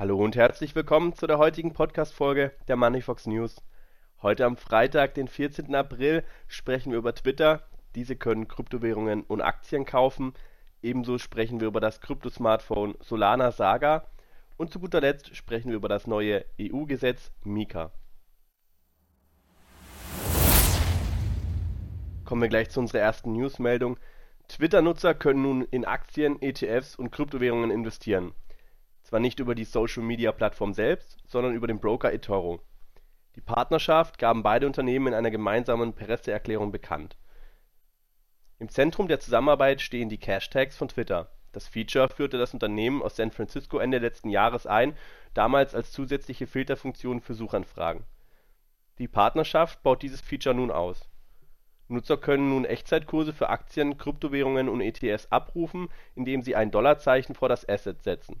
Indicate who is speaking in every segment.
Speaker 1: Hallo und herzlich willkommen zu der heutigen Podcast-Folge der Moneyfox News. Heute am Freitag, den 14. April, sprechen wir über Twitter. Diese können Kryptowährungen und Aktien kaufen. Ebenso sprechen wir über das Kryptosmartphone Solana Saga. Und zu guter Letzt sprechen wir über das neue EU-Gesetz Mika. Kommen wir gleich zu unserer ersten Newsmeldung. Twitter-Nutzer können nun in Aktien, ETFs und Kryptowährungen investieren. Zwar nicht über die Social-Media-Plattform selbst, sondern über den Broker eToro. Die Partnerschaft gaben beide Unternehmen in einer gemeinsamen Presseerklärung bekannt. Im Zentrum der Zusammenarbeit stehen die Cash-Tags von Twitter. Das Feature führte das Unternehmen aus San Francisco Ende letzten Jahres ein, damals als zusätzliche Filterfunktion für Suchanfragen. Die Partnerschaft baut dieses Feature nun aus Nutzer können nun Echtzeitkurse für Aktien, Kryptowährungen und ETFs abrufen, indem sie ein Dollarzeichen vor das Asset setzen.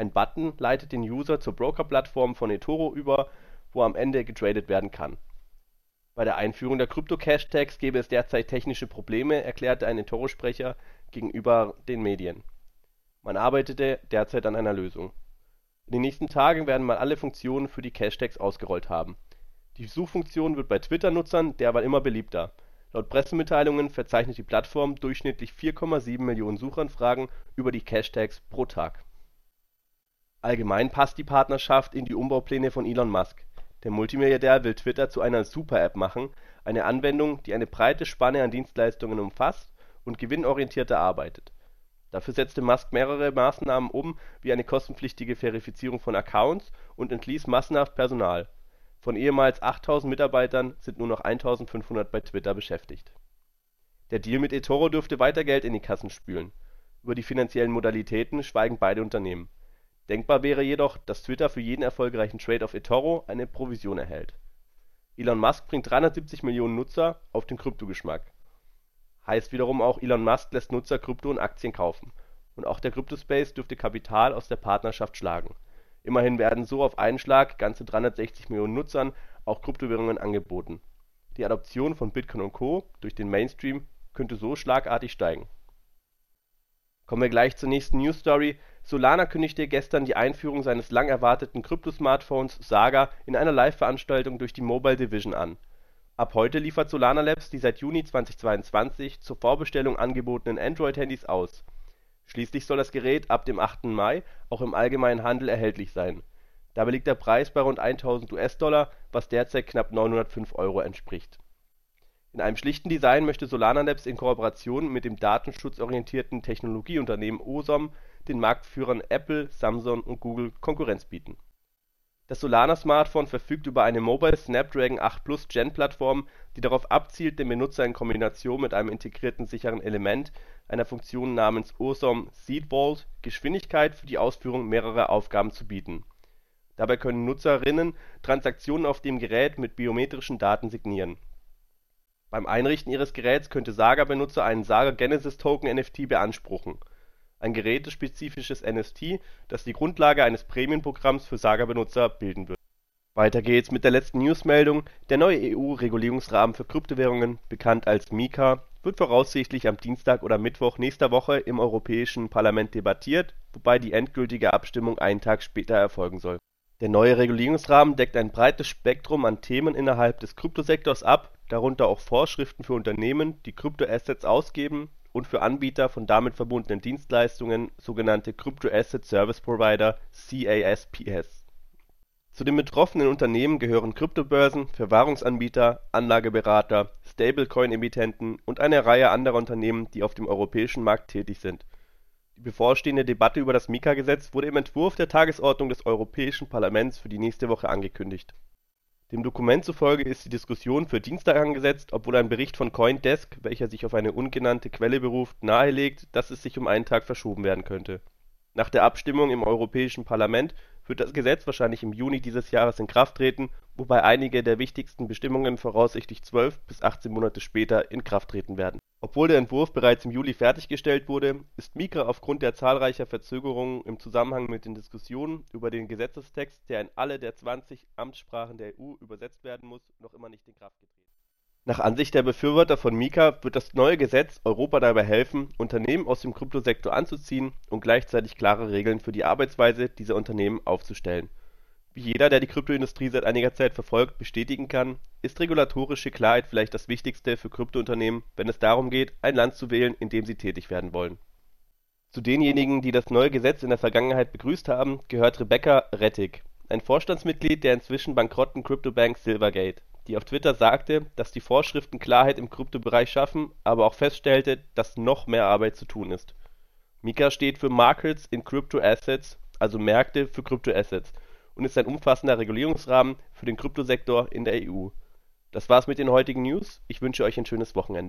Speaker 1: Ein Button leitet den User zur Broker-Plattform von eToro über, wo am Ende getradet werden kann. Bei der Einführung der Krypto-Cash-Tags gebe es derzeit technische Probleme, erklärte ein eToro-Sprecher gegenüber den Medien. Man arbeitete derzeit an einer Lösung. In den nächsten Tagen werden mal alle Funktionen für die Cash-Tags ausgerollt haben. Die Suchfunktion wird bei Twitter-Nutzern derweil immer beliebter Laut Pressemitteilungen verzeichnet die Plattform durchschnittlich 4,7 Millionen Suchanfragen über die Cashtags pro Tag. Allgemein passt die Partnerschaft in die Umbaupläne von Elon Musk. Der Multimilliardär will Twitter zu einer Super-App machen, eine Anwendung, die eine breite Spanne an Dienstleistungen umfasst und gewinnorientierter arbeitet. Dafür setzte Musk mehrere Maßnahmen um, wie eine kostenpflichtige Verifizierung von Accounts und entließ massenhaft Personal von ehemals 8000 Mitarbeitern sind nur noch 1500 bei Twitter beschäftigt. Der Deal mit eToro dürfte weiter Geld in die Kassen spülen. Über die finanziellen Modalitäten schweigen beide Unternehmen. Denkbar wäre jedoch, dass Twitter für jeden erfolgreichen Trade auf eToro eine Provision erhält. Elon Musk bringt 370 Millionen Nutzer auf den Kryptogeschmack. Heißt wiederum auch, Elon Musk lässt Nutzer Krypto und Aktien kaufen. Und auch der Kryptospace dürfte Kapital aus der Partnerschaft schlagen Immerhin werden so auf einen Schlag ganze 360 Millionen Nutzern auch Kryptowährungen angeboten. Die Adoption von Bitcoin und Co. durch den Mainstream könnte so schlagartig steigen. Kommen wir gleich zur nächsten News-Story. Solana kündigte gestern die Einführung seines lang erwarteten Krypto-Smartphones Saga in einer Live-Veranstaltung durch die Mobile Division an. Ab heute liefert Solana Labs die seit Juni 2022 zur Vorbestellung angebotenen Android-Handys aus Schließlich soll das Gerät ab dem 8. Mai auch im allgemeinen Handel erhältlich sein. Dabei liegt der Preis bei rund 1000 US-Dollar, was derzeit knapp 905 Euro entspricht. In einem schlichten Design möchte Solana Labs in Kooperation mit dem datenschutzorientierten Technologieunternehmen OSOM den Marktführern Apple, Samsung und Google Konkurrenz bieten das Solana-Smartphone verfügt über eine Mobile Snapdragon 8 Plus Gen Plattform, die darauf abzielt, dem Benutzer in Kombination mit einem integrierten sicheren Element, einer Funktion namens OSOM Seed Vault, Geschwindigkeit für die Ausführung mehrerer Aufgaben zu bieten. Dabei können Nutzerinnen Transaktionen auf dem Gerät mit biometrischen Daten signieren. Beim Einrichten ihres Geräts könnte Saga-Benutzer einen Saga Genesis Token NFT beanspruchen ein gerätespezifisches NFT, das die Grundlage eines Premium-Programms für Saga-Benutzer bilden wird. Weiter geht's mit der letzten Newsmeldung. Der neue EU-Regulierungsrahmen für Kryptowährungen, bekannt als MiCA, wird voraussichtlich am Dienstag oder Mittwoch nächster Woche im Europäischen Parlament debattiert, wobei die endgültige Abstimmung einen Tag später erfolgen soll. Der neue Regulierungsrahmen deckt ein breites Spektrum an Themen innerhalb des Kryptosektors ab, darunter auch Vorschriften für Unternehmen, die Kryptoassets ausgeben und für Anbieter von damit verbundenen Dienstleistungen, sogenannte Crypto Asset Service Provider (CASPs). Zu den betroffenen Unternehmen gehören Kryptobörsen, Verwahrungsanbieter, Anlageberater, Stablecoin-Emittenten und eine Reihe anderer Unternehmen, die auf dem europäischen Markt tätig sind. Die bevorstehende Debatte über das MiCA-Gesetz wurde im Entwurf der Tagesordnung des Europäischen Parlaments für die nächste Woche angekündigt dem Dokument zufolge ist die Diskussion für Dienstag angesetzt, obwohl ein Bericht von CoinDesk, welcher sich auf eine ungenannte Quelle beruft, nahelegt, dass es sich um einen Tag verschoben werden könnte. Nach der Abstimmung im Europäischen Parlament wird das Gesetz wahrscheinlich im Juni dieses Jahres in Kraft treten, wobei einige der wichtigsten Bestimmungen voraussichtlich 12 bis 18 Monate später in Kraft treten werden. Obwohl der Entwurf bereits im Juli fertiggestellt wurde, ist MiCA aufgrund der zahlreicher Verzögerungen im Zusammenhang mit den Diskussionen über den Gesetzestext, der in alle der 20 Amtssprachen der EU übersetzt werden muss, noch immer nicht in Kraft getreten Nach Ansicht der Befürworter von Mika wird das neue Gesetz Europa dabei helfen, Unternehmen aus dem Kryptosektor anzuziehen und gleichzeitig klare Regeln für die Arbeitsweise dieser Unternehmen aufzustellen. Wie jeder, der die Kryptoindustrie seit einiger Zeit verfolgt, bestätigen kann, ist regulatorische Klarheit vielleicht das Wichtigste für Kryptounternehmen, wenn es darum geht, ein Land zu wählen, in dem sie tätig werden wollen. Zu denjenigen, die das neue Gesetz in der Vergangenheit begrüßt haben, gehört Rebecca Rettig, ein Vorstandsmitglied der inzwischen bankrotten Kryptobank Silvergate die auf Twitter sagte, dass die Vorschriften Klarheit im Kryptobereich schaffen, aber auch feststellte, dass noch mehr Arbeit zu tun ist. Mika steht für Markets in Crypto Assets, also Märkte für Kryptoassets, und ist ein umfassender Regulierungsrahmen für den Kryptosektor in der EU. Das war's mit den heutigen News. Ich wünsche euch ein schönes Wochenende